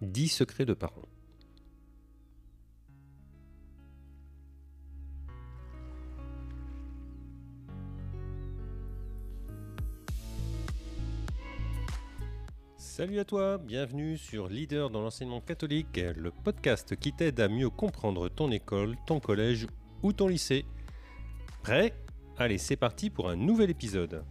10 secrets de parents. Salut à toi, bienvenue sur Leader dans l'enseignement catholique, le podcast qui t'aide à mieux comprendre ton école, ton collège ou ton lycée. Prêt? Allez, c'est parti pour un nouvel épisode.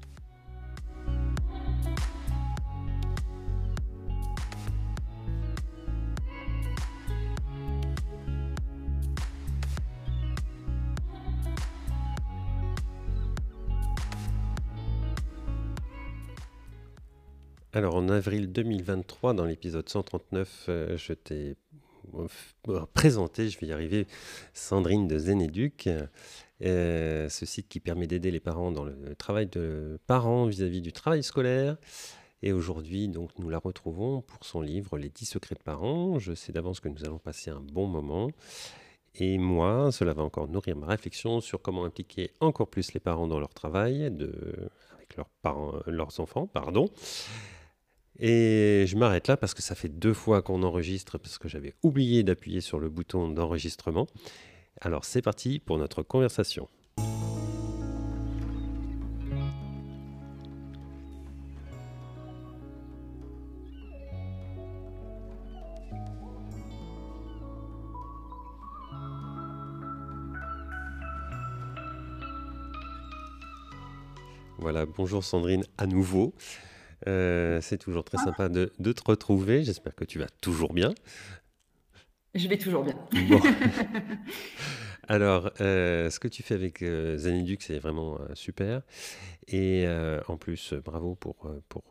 Alors en avril 2023, dans l'épisode 139, euh, je t'ai euh, présenté, je vais y arriver, Sandrine de Zeneduc, euh, ce site qui permet d'aider les parents dans le travail de parents vis-à-vis du travail scolaire. Et aujourd'hui, donc, nous la retrouvons pour son livre Les 10 secrets de parents. Je sais d'avance que nous allons passer un bon moment. Et moi, cela va encore nourrir ma réflexion sur comment impliquer encore plus les parents dans leur travail de, avec leurs, leurs enfants. Pardon. Et je m'arrête là parce que ça fait deux fois qu'on enregistre, parce que j'avais oublié d'appuyer sur le bouton d'enregistrement. Alors c'est parti pour notre conversation. Voilà, bonjour Sandrine à nouveau. Euh, c'est toujours très sympa de, te retrouver. J'espère que tu vas toujours bien. Je vais toujours bien. Alors, euh, ce que tu fais avec euh, c'est vraiment euh, super. Et en plus, bravo pour, pour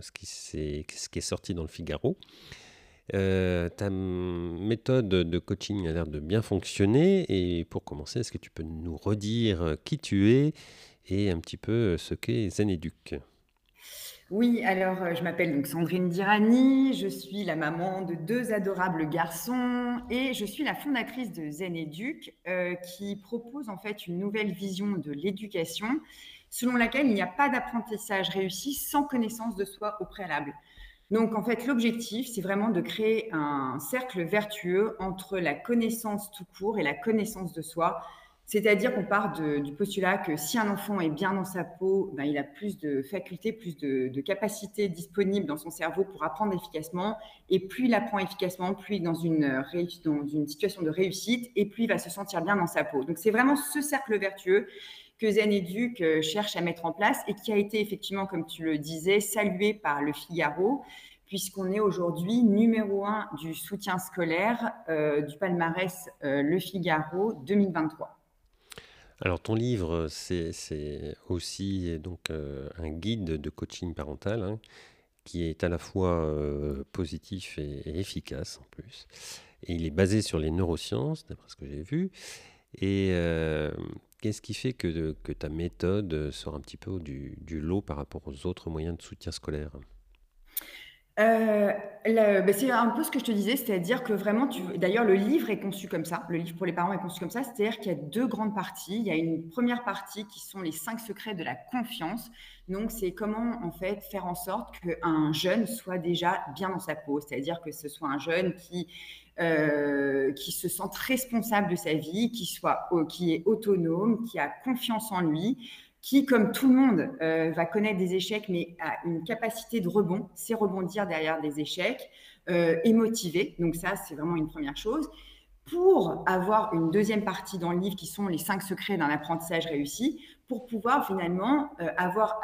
ce, qui ce qui est sorti dans le Figaro. ta méthode de coaching a l'air de bien fonctionner. Et pour commencer, est-ce que tu peux nous redire qui tu es et un petit peu ce qu'est Zeneduc oui, alors euh, je m'appelle donc Sandrine Dirani, je suis la maman de deux adorables garçons et je suis la fondatrice de Zen Educ euh, qui propose en fait une nouvelle vision de l'éducation selon laquelle il n'y a pas d'apprentissage réussi sans connaissance de soi au préalable. Donc en fait l'objectif c'est vraiment de créer un cercle vertueux entre la connaissance tout court et la connaissance de soi c'est-à-dire qu'on part du postulat que si un enfant est bien dans sa peau, ben, il a plus de facultés, plus de, capacités disponibles dans son cerveau pour apprendre efficacement. Et plus il apprend efficacement, plus il est dans une, dans une situation de réussite et plus il va se sentir bien dans sa peau. Donc c'est vraiment ce cercle vertueux que Zen Educ euh, cherche à mettre en place et qui a été effectivement, comme tu le disais, salué par le Figaro puisqu'on est aujourd'hui numéro un du soutien scolaire euh, du palmarès euh, Le Figaro 2023. Alors ton livre, c'est aussi donc euh, un guide de coaching parental hein, qui est à la fois euh, positif et, efficace en plus. Et il est basé sur les neurosciences, d'après ce que j'ai vu. Et euh, qu'est-ce qui fait que, ta méthode sort un petit peu du lot par rapport aux autres moyens de soutien scolaire? Euh, bah, c'est un peu ce que je te disais, c'est-à-dire que vraiment, d'ailleurs, le livre est conçu comme ça. Le livre pour les parents est conçu comme ça, c'est-à-dire qu'il y a deux grandes parties. Il y a une première partie qui sont les cinq secrets de la confiance. Donc, c'est comment en fait faire en sorte qu'un jeune soit déjà bien dans sa peau, c'est-à-dire que ce soit un jeune qui euh, qui se sente responsable de sa vie, qui soit qui est autonome, qui a confiance en lui, qui, comme tout le monde, euh, va connaître des échecs, mais a une capacité de rebond, c'est rebondir derrière des échecs, euh, et motivé. Donc ça, c'est vraiment une première chose. Pour avoir une deuxième partie dans le livre qui sont les cinq secrets d'un apprentissage réussi, pour pouvoir finalement euh, avoir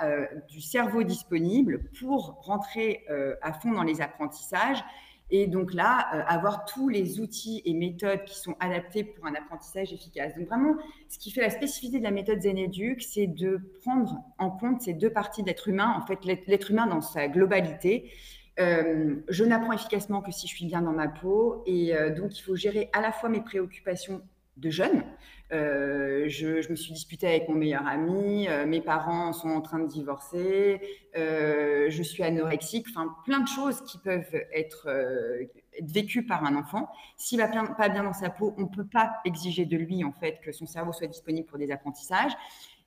du cerveau disponible pour rentrer à fond dans les apprentissages et donc là, euh, avoir tous les outils et méthodes qui sont adaptés pour un apprentissage efficace. Donc vraiment, ce qui fait la spécificité de la méthode Zeneduc, c'est de prendre en compte ces deux parties de l'être humain, en fait l'être humain dans sa globalité. Euh, je n'apprends efficacement que si je suis bien dans ma peau et euh, donc il faut gérer à la fois mes préoccupations de jeune, je, me suis disputée avec mon meilleur ami, mes parents sont en train de divorcer, je suis anorexique, enfin plein de choses qui peuvent être, vécues par un enfant. S'il va pas bien dans sa peau, on ne peut pas exiger de lui en fait que son cerveau soit disponible pour des apprentissages.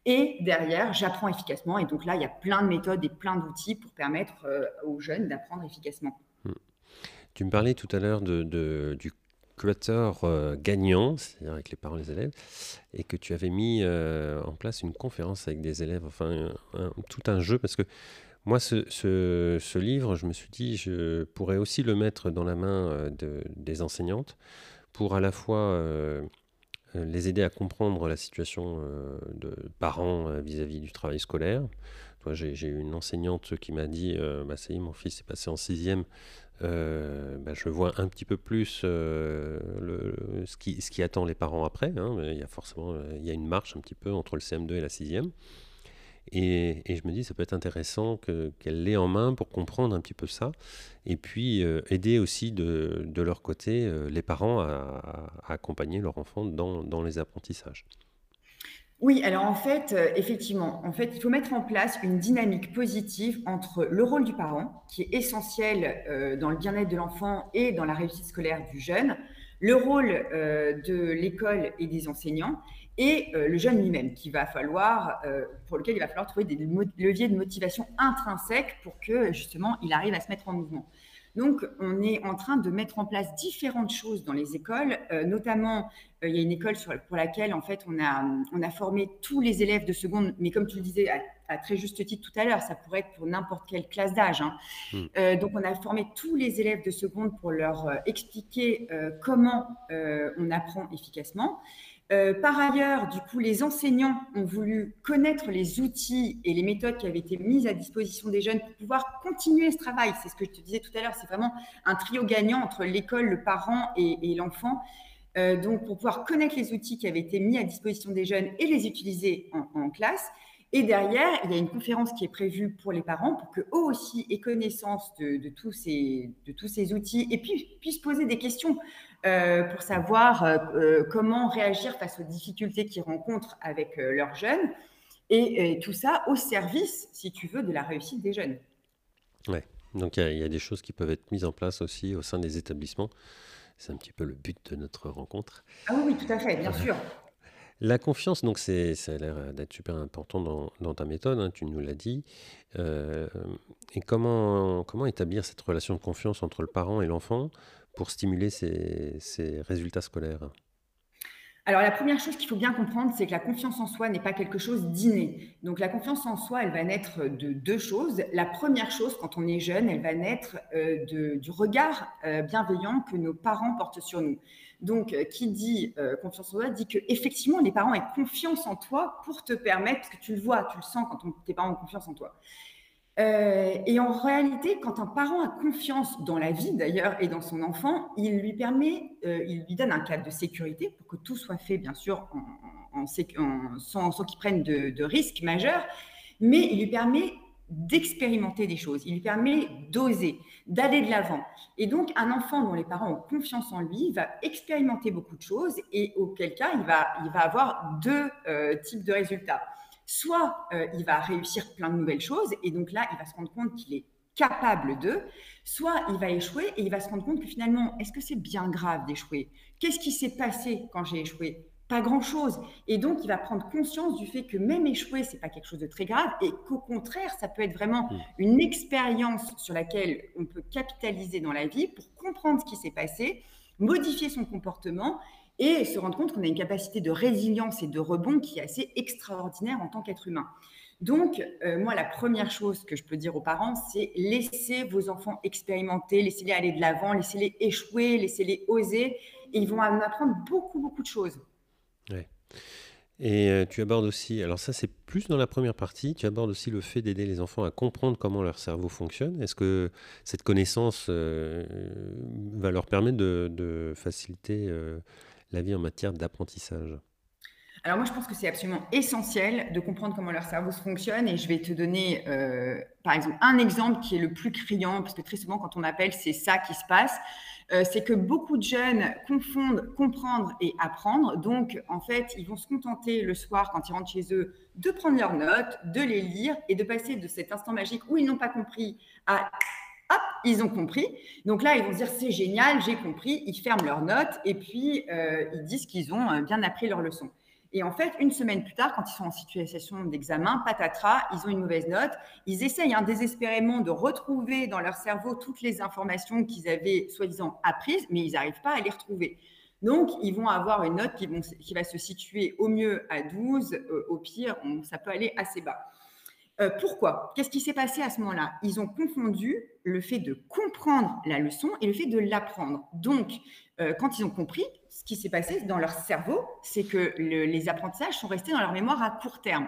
Et derrière, j'apprends efficacement. Et donc là, il y a plein de méthodes et plein d'outils pour permettre aux jeunes d'apprendre efficacement. Hmm. Tu me parlais tout à l'heure de, du euh, gagnant, c'est-à-dire avec les parents et les élèves, et que tu avais mis euh, en place une conférence avec des élèves, enfin tout un jeu, parce que moi, ce, livre, je me suis dit, je pourrais aussi le mettre dans la main euh, de, des enseignantes pour à la fois les aider à comprendre la situation de parents vis-à-vis du travail scolaire. J'ai eu une enseignante qui m'a dit, bah, ça y est, mon fils est passé en sixième, euh, bah, je vois un petit peu plus euh, ce, qui, attend les parents après. Hein. Il y a forcément il y a une marche un petit peu entre le CM2 et la 6e. Et, je me dis, ça peut être intéressant qu'elle l'ait en main pour comprendre un petit peu ça. Et puis euh, aider aussi de, leur côté les parents à, accompagner leur enfant dans les apprentissages. Oui, alors en fait, euh, effectivement, il faut mettre en place une dynamique positive entre le rôle du parent, qui est essentiel euh, dans le bien-être de l'enfant et dans la réussite scolaire du jeune, le rôle euh, de l'école et des enseignants, et le jeune lui-même, qui va falloir, pour lequel il va falloir trouver des leviers de motivation intrinsèques pour que justement il arrive à se mettre en mouvement. Donc, on est en train de mettre en place différentes choses dans les écoles, euh, notamment, euh, il y a une école pour laquelle, en fait, on a, on a formé tous les élèves de seconde, mais comme tu le disais à, très juste titre tout à l'heure, ça pourrait être pour n'importe quelle classe d'âge. Hein. Hmm. Euh, donc, on a formé tous les élèves de seconde pour leur expliquer comment on apprend efficacement. Euh, par ailleurs, du coup, les enseignants ont voulu connaître les outils et les méthodes qui avaient été mises à disposition des jeunes pour pouvoir continuer ce travail. C'est ce que je te disais tout à l'heure, c'est vraiment un trio gagnant entre l'école, le parent et, l'enfant. Euh, donc, pour pouvoir connaître les outils qui avaient été mis à disposition des jeunes et les utiliser en, classe. Et derrière, il y a une conférence qui est prévue pour les parents pour qu'eux aussi aient connaissance de, tous ces, de tous ces outils et puis puissent poser des questions. Euh, pour savoir euh, euh, comment réagir face aux difficultés qu'ils rencontrent avec leurs jeunes. Et, tout ça au service, si tu veux, de la réussite des jeunes. Ouais. Donc il y, a des choses qui peuvent être mises en place aussi au sein des établissements. C'est un petit peu le but de notre rencontre. Ah oui, tout à fait, bien sûr. La confiance, donc c'est, ça a l'air d'être super important dans, dans ta méthode, hein, tu nous l'as dit. et comment, comment établir cette relation de confiance entre le parent et l'enfant pour stimuler ces, résultats scolaires alors la première chose qu'il faut bien comprendre, c'est que la confiance en soi n'est pas quelque chose d'inné. Donc la confiance en soi, elle va naître de deux choses. La première chose, quand on est jeune, elle va naître euh, du regard euh, bienveillant que nos parents portent sur nous. Donc euh, qui dit confiance en soi dit que effectivement les parents aient confiance en toi pour te permettre, parce que tu le vois, tu le sens quand tes parents ont confiance en toi. Euh, et en réalité, quand un parent a confiance dans la vie d'ailleurs et dans son enfant, il lui permet, euh, il lui donne un cadre de sécurité pour que tout soit fait bien sûr en, sans, qu'il prenne de, risques majeurs, mais il lui permet d'expérimenter des choses, il lui permet d'oser, d'aller de l'avant. Et donc un enfant dont les parents ont confiance en lui va expérimenter beaucoup de choses et auquel cas il va, il va avoir deux euh, types de résultats. Soit euh, il va réussir plein de nouvelles choses et donc là, il va se rendre compte qu'il est capable de, soit il va échouer et il va se rendre compte que finalement, est-ce que c'est bien grave d'échouer? Qu'est-ce qui s'est passé quand j'ai échoué? Pas grand-chose. Et donc, il va prendre conscience du fait que même échouer, c'est pas quelque chose de très grave et qu'au contraire, ça peut être vraiment mmh. une expérience sur laquelle on peut capitaliser dans la vie pour comprendre ce qui s'est passé, modifier son comportement et se rendre compte qu'on a une capacité de résilience et de rebond qui est assez extraordinaire en tant qu'être humain. Donc, euh, moi, la première chose que je peux dire aux parents, c'est laissez vos enfants expérimenter, laissez-les aller de l'avant, laissez-les échouer, laissez-les oser, ils vont en apprendre beaucoup, beaucoup de choses. Ouais. Et euh, tu abordes aussi, alors ça c'est plus dans la première partie, tu abordes aussi le fait d'aider les enfants à comprendre comment leur cerveau fonctionne. Est-ce que cette connaissance euh, va leur permettre de, faciliter la vie en matière d'apprentissage alors moi, je pense que c'est absolument essentiel de comprendre comment leur cerveau fonctionne et je vais te donner, euh, par exemple, un exemple qui est le plus criant, parce que très souvent, quand on appelle, c'est ça qui se passe. euh, c'est que beaucoup de jeunes confondent comprendre et apprendre. Donc, en fait, ils vont se contenter le soir, quand ils rentrent chez eux, de prendre leurs notes, de les lire et de passer de cet instant magique où ils n'ont pas compris à ils ont compris. Donc là, ils vont dire c'est génial, j'ai compris. Ils ferment leurs notes et puis euh, ils disent qu'ils ont euh, bien appris leur leçon. Et en fait, une semaine plus tard, quand ils sont en situation d'examen, patatras, ils ont une mauvaise note. Ils essayent hein, désespérément de retrouver dans leur cerveau toutes les informations qu'ils avaient soi-disant apprises, mais ils n'arrivent pas à les retrouver. Donc, ils vont avoir une note qui, va se situer au mieux à 12, euh, au pire, ça peut aller assez bas. Euh, pourquoi? Qu'est-ce qui s'est passé à ce moment-là? Ils ont confondu le fait de comprendre la leçon et le fait de l'apprendre. Donc, euh, quand ils ont compris, ce qui s'est passé dans leur cerveau, c'est que les apprentissages sont restés dans leur mémoire à court terme.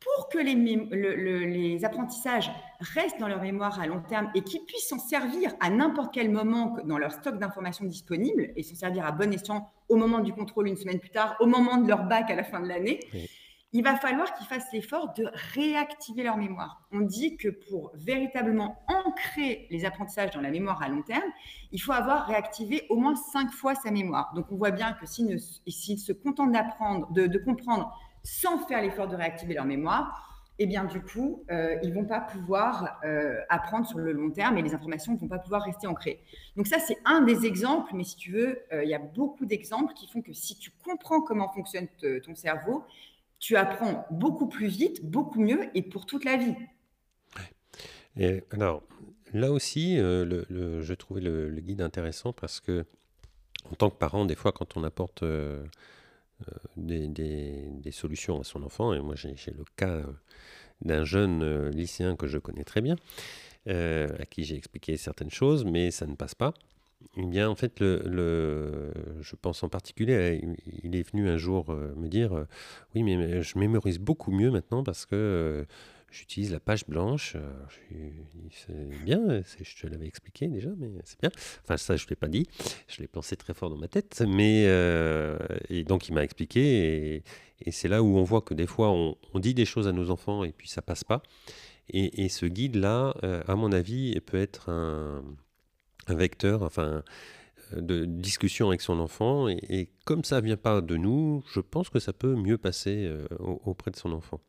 Pour que les, les apprentissages restent dans leur mémoire à long terme et qu'ils puissent s'en servir à n'importe quel moment dans leur stock d'informations disponibles et s'en servir à bon escient au moment du contrôle une semaine plus tard, au moment de leur bac à la fin de l'année, il va falloir qu'ils fassent l'effort de réactiver leur mémoire. On dit que pour véritablement ancrer les apprentissages dans la mémoire à long terme, il faut avoir réactivé au moins cinq fois sa mémoire. Donc on voit bien que s'ils se contentent d'apprendre, de, comprendre sans faire l'effort de réactiver leur mémoire, eh bien du coup, euh, ils vont pas pouvoir euh, apprendre sur le long terme et les informations ne vont pas pouvoir rester ancrées. Donc ça, c'est un des exemples, mais si tu veux, euh, il y a beaucoup d'exemples qui font que si tu comprends comment fonctionne ton cerveau, tu apprends beaucoup plus vite, beaucoup mieux et pour toute la vie. Alors, là aussi, euh, le, je trouvais le, guide intéressant parce que, en tant que parent, des fois, quand on apporte euh, euh, des, solutions à son enfant, et moi j'ai le cas d'un jeune lycéen que je connais très bien, à qui j'ai expliqué certaines choses, mais ça ne passe pas. Eh bien, en fait, le, je pense en particulier, il est venu un jour euh, me dire euh, Oui, mais je mémorise beaucoup mieux maintenant parce que euh, j'utilise la page blanche. C'est bien, je te l'avais expliqué déjà, mais c'est bien. Enfin, ça, je ne l'ai pas dit. Je l'ai pensé très fort dans ma tête. Mais, et donc, il m'a expliqué. Et, c'est là où on voit que des fois, on, dit des choses à nos enfants et puis ça passe pas. Et ce guide-là, à mon avis, peut être un un vecteur, enfin, euh, de discussion avec son enfant. Et, comme ça ne vient pas de nous, je pense que ça peut mieux passer euh, auprès de son enfant.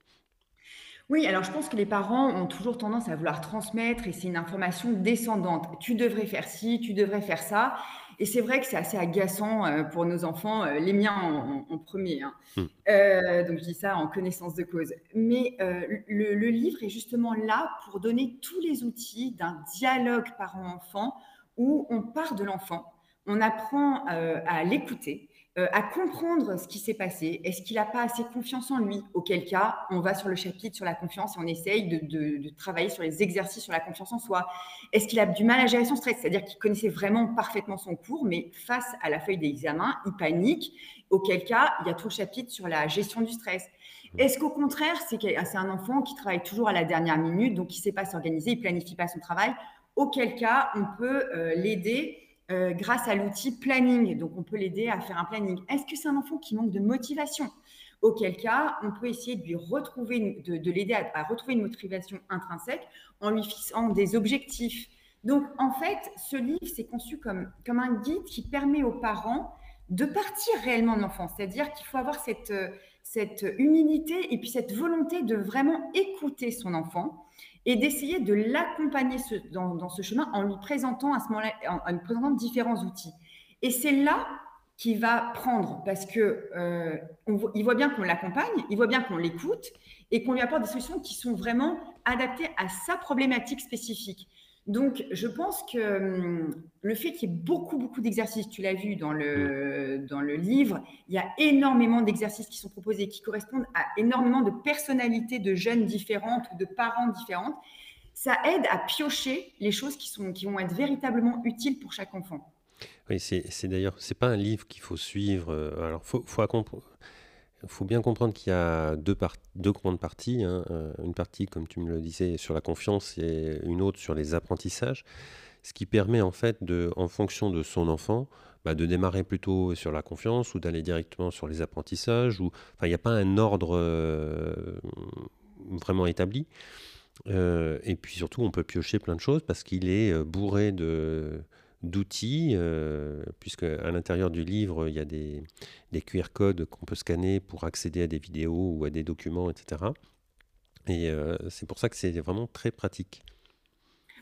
Oui, alors je pense que les parents ont toujours tendance à vouloir transmettre et c'est une information descendante. Tu devrais faire ci, tu devrais faire ça. Et c'est vrai que c'est assez agaçant euh, pour nos enfants, les miens en, premier. Hein. Hmm. donc je dis ça en connaissance de cause. Mais le, le, livre est justement là pour donner tous les outils d'un dialogue parent-enfant où on part de l'enfant, on apprend euh, à l'écouter, euh, à comprendre ce qui s'est passé. Est-ce qu'il n'a pas assez confiance en lui? Auquel cas, on va sur le chapitre sur la confiance et on essaye de, travailler sur les exercices sur la confiance en soi. Est-ce qu'il a du mal à gérer son stress? C'est-à-dire qu'il connaissait vraiment parfaitement son cours, mais face à la feuille d'examen, il panique. Auquel cas, il y a tout le chapitre sur la gestion du stress. Est-ce qu'au contraire, c'est un enfant qui travaille toujours à la dernière minute, donc il ne sait pas s'organiser, il planifie pas son travail? Auquel cas on peut euh, l'aider euh, grâce à l'outil planning. Donc, on peut l'aider à faire un planning. Est-ce que c'est un enfant qui manque de motivation? Auquel cas, on peut essayer de lui retrouver, de, l'aider à, retrouver une motivation intrinsèque en lui fixant des objectifs. Donc, en fait, ce livre, c'est conçu comme, comme un guide qui permet aux parents de partir réellement de l'enfant. C'est-à-dire qu'il faut avoir cette, euh, cette humilité et puis cette volonté de vraiment écouter son enfant et d'essayer de l'accompagner dans, ce chemin en lui présentant à ce moment-là, en, lui présentant différents outils. Et c'est là qu'il va prendre parce que euh, il voit bien qu'on l'accompagne, il voit bien qu'on l'écoute et qu'on lui apporte des solutions qui sont vraiment adaptées à sa problématique spécifique. Donc, je pense que hum, le fait qu'il y ait beaucoup, beaucoup d'exercices, tu l'as vu dans le, dans le livre, il y a énormément d'exercices qui sont proposés, qui correspondent à énormément de personnalités de jeunes différentes ou de parents différentes. Ça aide à piocher les choses qui, sont, qui vont être véritablement utiles pour chaque enfant. Oui, c'est d'ailleurs, c'est pas un livre qu'il faut suivre. Euh, alors, faut, faut il faut bien comprendre qu'il y a deux, grandes parties. Hein. Euh, une partie, comme tu me le disais, sur la confiance et une autre sur les apprentissages. Ce qui permet en fait, en fonction de son enfant, bah, de démarrer plutôt sur la confiance ou d'aller directement sur les apprentissages. Enfin, il n'y a pas un ordre euh, vraiment établi. Euh, et puis surtout, on peut piocher plein de choses parce qu'il est bourré de, d'outils, puisque à l'intérieur du livre, il y a des, des QR codes qu'on peut scanner pour accéder à des vidéos ou à des documents, etc. Et c'est pour ça que c'est vraiment très pratique.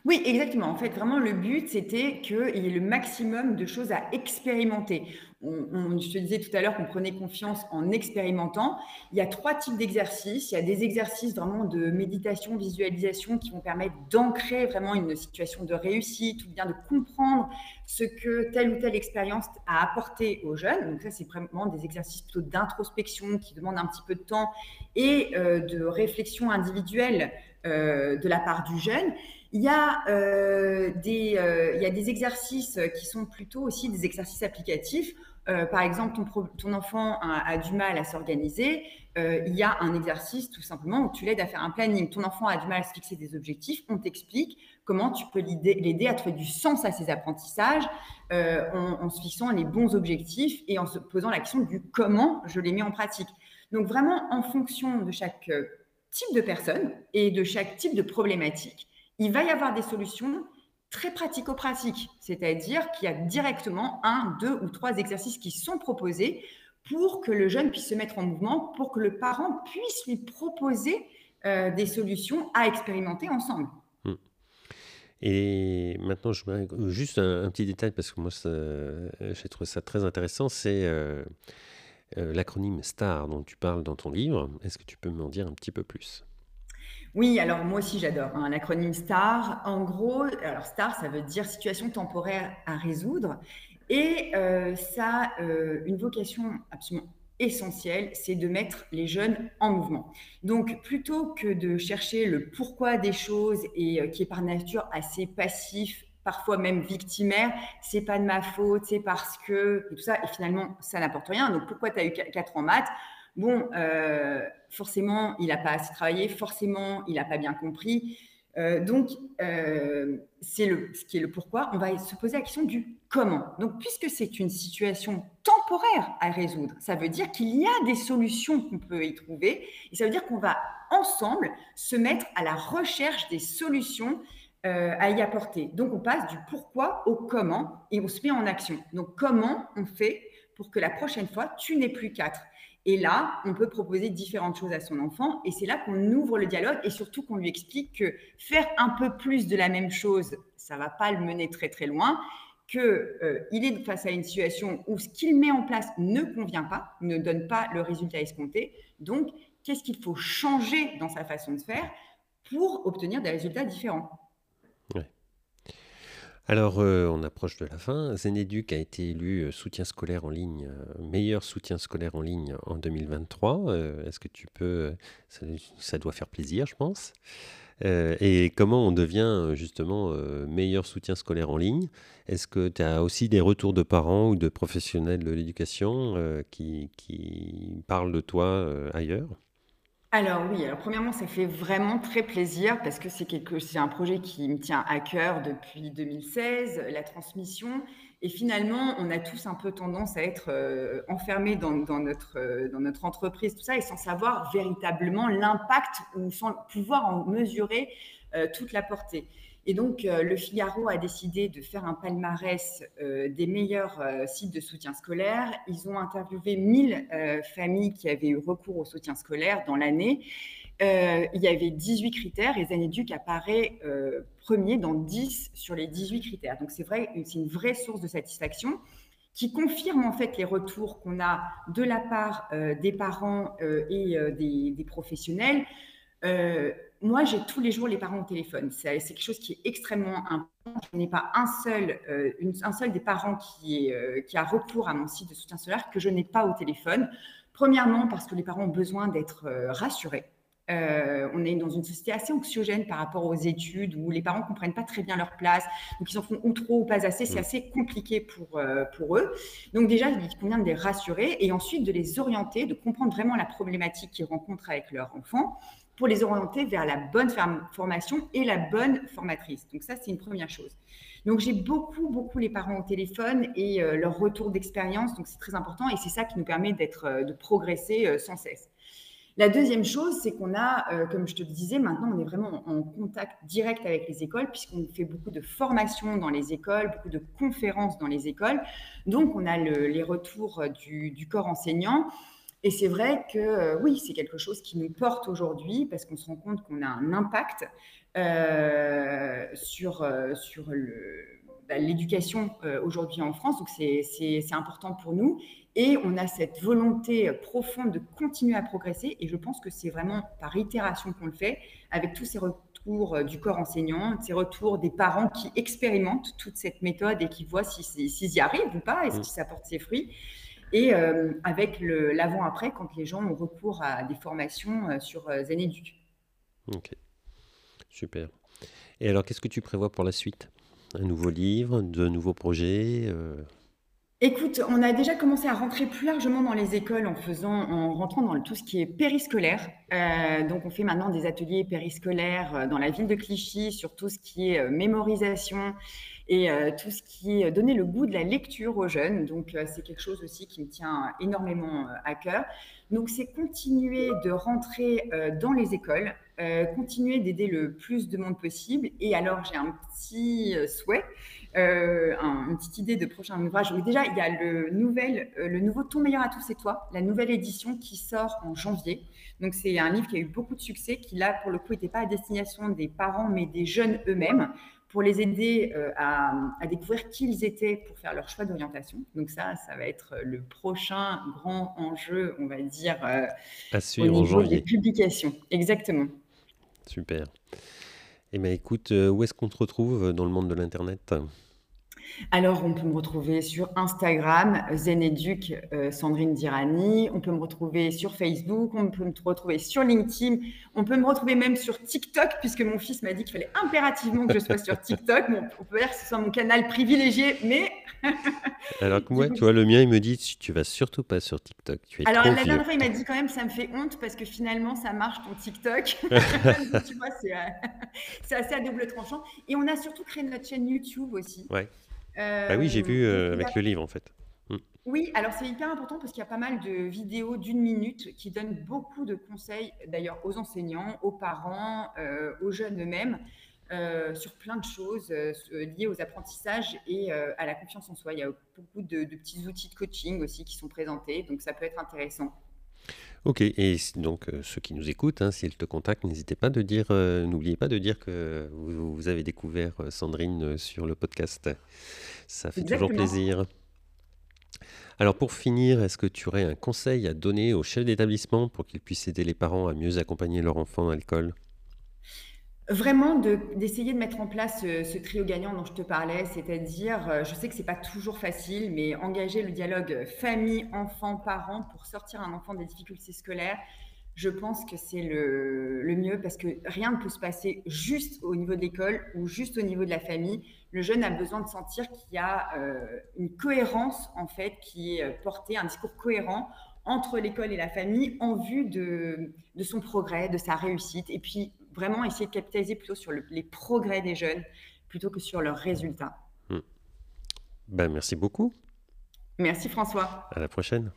Oui, exactement. En fait, vraiment, le but, c'était qu'il y ait le maximum de choses à expérimenter. On, je te disais tout à l'heure qu'on prenait confiance en expérimentant. Il y a trois types d'exercices. Il y a des exercices vraiment de méditation, visualisation qui vont permettre d'ancrer vraiment une situation de réussite ou bien de comprendre ce que telle ou telle expérience a apporté aux jeunes. Donc ça, c'est vraiment des exercices plutôt d'introspection qui demandent un petit peu de temps et euh, de réflexion individuelle euh, de la part du jeune. Il y, a, euh, des, euh, il y a des exercices qui sont plutôt aussi des exercices applicatifs. Euh, par exemple, ton, ton enfant a, du mal à s'organiser. il y a un exercice tout simplement où tu l'aides à faire un planning. Ton enfant a du mal à se fixer des objectifs. On t'explique comment tu peux l'aider à trouver du sens à ses apprentissages en, en, se fixant les bons objectifs et en se posant la question du comment je les mets en pratique. Donc vraiment, en fonction de chaque type de personne et de chaque type de problématique, il va y avoir des solutions très pratico-pratiques, c'est-à-dire qu'il y a directement un, deux ou trois exercices qui sont proposés pour que le jeune puisse se mettre en mouvement, pour que le parent puisse lui proposer euh, des solutions à expérimenter ensemble. Hmm. Et maintenant, je juste un, petit détail parce que moi, j'ai trouvé ça très intéressant, c'est euh, euh, l'acronyme STAR dont tu parles dans ton livre. Est-ce que tu peux m'en dire un petit peu plus? Oui, alors moi aussi j'adore hein, l'acronyme STAR. En gros, alors STAR, ça veut dire situation temporaire à résoudre. Et euh, ça a euh, une vocation absolument essentielle, c'est de mettre les jeunes en mouvement. Donc plutôt que de chercher le pourquoi des choses et euh, qui est par nature assez passif, parfois même victimaire, c'est pas de ma faute, c'est parce que, et tout ça, et finalement ça n'apporte rien. Donc pourquoi tu as eu 4 en maths? Bon, forcément, il n'a pas assez travaillé, forcément, il n'a pas bien compris. Euh, donc, euh, c'est ce qui est le pourquoi. On va se poser la question du comment. Donc, puisque c'est une situation temporaire à résoudre, ça veut dire qu'il y a des solutions qu'on peut y trouver. Et ça veut dire qu'on va ensemble se mettre à la recherche des solutions à y apporter. Donc, on passe du pourquoi au comment et on se met en action. Donc, comment on fait pour que la prochaine fois, tu n'aies plus quatre et là, on peut proposer différentes choses à son enfant et c'est là qu'on ouvre le dialogue et surtout qu'on lui explique que faire un peu plus de la même chose, ça va pas le mener très très loin, qu'il euh, est face à une situation où ce qu'il met en place ne convient pas, ne donne pas le résultat escompté. Donc, qu'est-ce qu'il faut changer dans sa façon de faire pour obtenir des résultats différents? Alors, euh, on approche de la fin. Zeneduc a été élu euh, soutien scolaire en ligne, euh, meilleur soutien scolaire en ligne en 2023. Est-ce que tu peux, ça, doit faire plaisir, je pense. et comment on devient justement meilleur soutien scolaire en ligne? Est-ce que tu as aussi des retours de parents ou de professionnels de l'éducation qui, qui parlent de toi ailleurs? Alors oui, alors premièrement, ça fait vraiment très plaisir parce que c'est quelque, c'est un projet qui me tient à cœur depuis 2016, la transmission. Et finalement, on a tous un peu tendance à être euh, enfermés dans, notre, euh, dans notre entreprise, tout ça, et sans savoir véritablement l'impact ou sans pouvoir en mesurer euh, toute la portée. Et donc, euh, le Figaro a décidé de faire un palmarès euh, des meilleurs euh, sites de soutien scolaire. Ils ont interviewé 1000 familles qui avaient eu recours au soutien scolaire dans l'année. il y avait 18 critères et Zaneduc apparaît premier dans 10 sur les 18 critères. Donc, c'est vrai, c'est une vraie source de satisfaction qui confirme en fait les retours qu'on a de la part des parents et des, des, professionnels moi, j'ai tous les jours les parents au téléphone. C'est quelque chose qui est extrêmement important. Je n'ai pas un seul, euh, un seul des parents qui, est, euh, qui a recours à mon site de soutien solaire que je n'ai pas au téléphone. Premièrement, parce que les parents ont besoin d'être euh, rassurés. on est dans une société assez anxiogène par rapport aux études où les parents ne comprennent pas très bien leur place, donc ils en font ou trop ou pas assez. C'est assez compliqué pour, pour eux. Donc déjà, il convient de les rassurer et ensuite de les orienter, de comprendre vraiment la problématique qu'ils rencontrent avec leur enfant pour les orienter vers la bonne formation et la bonne formatrice. Donc ça, c'est une première chose. Donc j'ai beaucoup, beaucoup les parents au téléphone et euh, leur retour d'expérience. Donc c'est très important et c'est ça qui nous permet d'être, euh, de progresser euh, sans cesse. La deuxième chose, c'est qu'on a, euh, comme je te le disais, maintenant, on est vraiment en contact direct avec les écoles, puisqu'on fait beaucoup de formations dans les écoles, beaucoup de conférences dans les écoles. Donc, on a les retours du, corps enseignant. Et c'est vrai que euh, oui, c'est quelque chose qui nous porte aujourd'hui, parce qu'on se rend compte qu'on a un impact euh, sur, sur bah, l'éducation aujourd'hui en France. Donc, c'est important pour nous. Et on a cette volonté profonde de continuer à progresser. Et je pense que c'est vraiment par itération qu'on le fait, avec tous ces retours euh, du corps enseignant, ces retours des parents qui expérimentent toute cette méthode et qui voient s'ils si, y arrivent ou pas, est-ce que ça porte ses fruits. Et euh, avec l'avant-après, quand les gens ont recours à des formations euh, sur Zeneduc. Ok, super. Et alors, qu'est-ce que tu prévois pour la suite? Un nouveau livre, de nouveaux projets Écoute, on a déjà commencé à rentrer plus largement dans les écoles en faisant, en rentrant dans tout ce qui est périscolaire. Euh, donc, on fait maintenant des ateliers périscolaires euh, dans la ville de Clichy sur tout ce qui est euh, mémorisation et tout ce qui est donner le goût de la lecture aux jeunes. Donc, c'est quelque chose aussi qui me tient énormément à cœur. Donc, c'est continuer de rentrer dans les écoles, continuer d'aider le plus de monde possible. Et alors, j'ai un petit souhait euh, une petite idée de prochain ouvrage. Déjà, il y a le, nouvel, euh, le nouveau Ton meilleur à tous et toi, la nouvelle édition qui sort en janvier. Donc, c'est un livre qui a eu beaucoup de succès, qui là, pour le coup, n'était pas à destination des parents, mais des jeunes eux-mêmes, pour les aider euh, à, découvrir qui ils étaient pour faire leur choix d'orientation. Donc, ça, ça va être le prochain grand enjeu, on va dire, à suivre au niveau en janvier. des publications. Exactement. Super. Eh bien, écoute, où est-ce qu'on te retrouve dans le monde de l'Internet? Alors, on peut me retrouver sur Instagram, Zeneduc, euh, Sandrine Dirani. On peut me retrouver sur Facebook, on peut me retrouver sur LinkedIn, on peut me retrouver même sur TikTok, puisque mon fils m'a dit qu'il fallait impérativement que je sois sur TikTok. Bon, on peut dire que ce soit mon canal privilégié, mais. Alors que moi, tu vois, le mien, il me dit tu vas surtout pas sur TikTok. Tu es Alors, la dernière fois, il m'a dit quand même ça me fait honte parce que finalement, ça marche ton TikTok. tu vois, euh, c'est assez à double tranchant. Et on a surtout créé notre chaîne YouTube aussi. Ouais. Ah oui, j'ai vu euh, avec le livre en fait. Mm. Oui, alors c'est hyper important parce qu'il y a pas mal de vidéos d'une minute qui donnent beaucoup de conseils, d'ailleurs aux enseignants, aux parents, euh, aux jeunes eux-mêmes, euh, sur plein de choses liées aux apprentissages et à la confiance en soi. Il y a beaucoup de, petits outils de coaching aussi qui sont présentés, donc ça peut être intéressant. Ok, et donc ceux qui nous écoutent, hein, s'ils te contactent, n'hésitez pas de dire, n'oubliez pas de dire que vous, avez découvert Sandrine sur le podcast. Ça fait toujours plaisir. Alors pour finir, est-ce que tu aurais un conseil à donner aux chefs d'établissement pour qu'ils puissent aider les parents à mieux accompagner leur enfant à l'école? Vraiment d'essayer de, mettre en place ce, trio gagnant dont je te parlais, c'est-à-dire, euh, je sais que c'est pas toujours facile, mais engager le dialogue famille, enfant, parent pour sortir un enfant des difficultés scolaires, je pense que c'est le, mieux parce que rien ne peut se passer juste au niveau de l'école ou juste au niveau de la famille. Le jeune a besoin de sentir qu'il y a euh, une cohérence en fait qui est portée, un discours cohérent entre l'école et la famille en vue de, de, son progrès, de sa réussite. Et puis vraiment essayer de capitaliser plutôt sur les progrès des jeunes plutôt que sur leurs résultats. Hmm. Ben, merci beaucoup. Merci François. À la prochaine.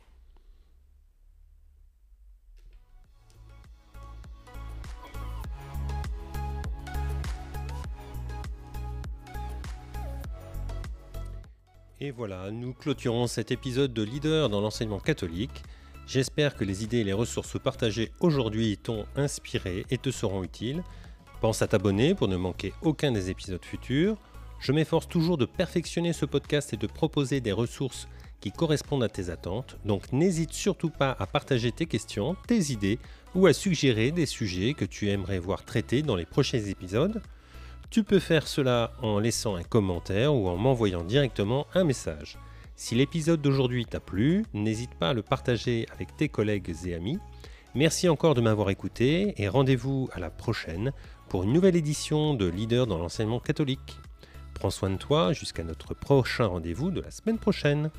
Et voilà, nous clôturons cet épisode de Leader dans l'enseignement catholique. J'espère que les idées et les ressources partagées aujourd'hui t'ont inspiré et te seront utiles. Pense à t'abonner pour ne manquer aucun des épisodes futurs. Je m'efforce toujours de perfectionner ce podcast et de proposer des ressources qui correspondent à tes attentes, donc n'hésite surtout pas à partager tes questions, tes idées ou à suggérer des sujets que tu aimerais voir traités dans les prochains épisodes. Tu peux faire cela en laissant un commentaire ou en m'envoyant directement un message. Si l'épisode d'aujourd'hui t'a plu, n'hésite pas à le partager avec tes collègues et amis. Merci encore de m'avoir écouté et rendez-vous à la prochaine pour une nouvelle édition de Leader dans l'enseignement catholique. Prends soin de toi jusqu'à notre prochain rendez-vous de la semaine prochaine.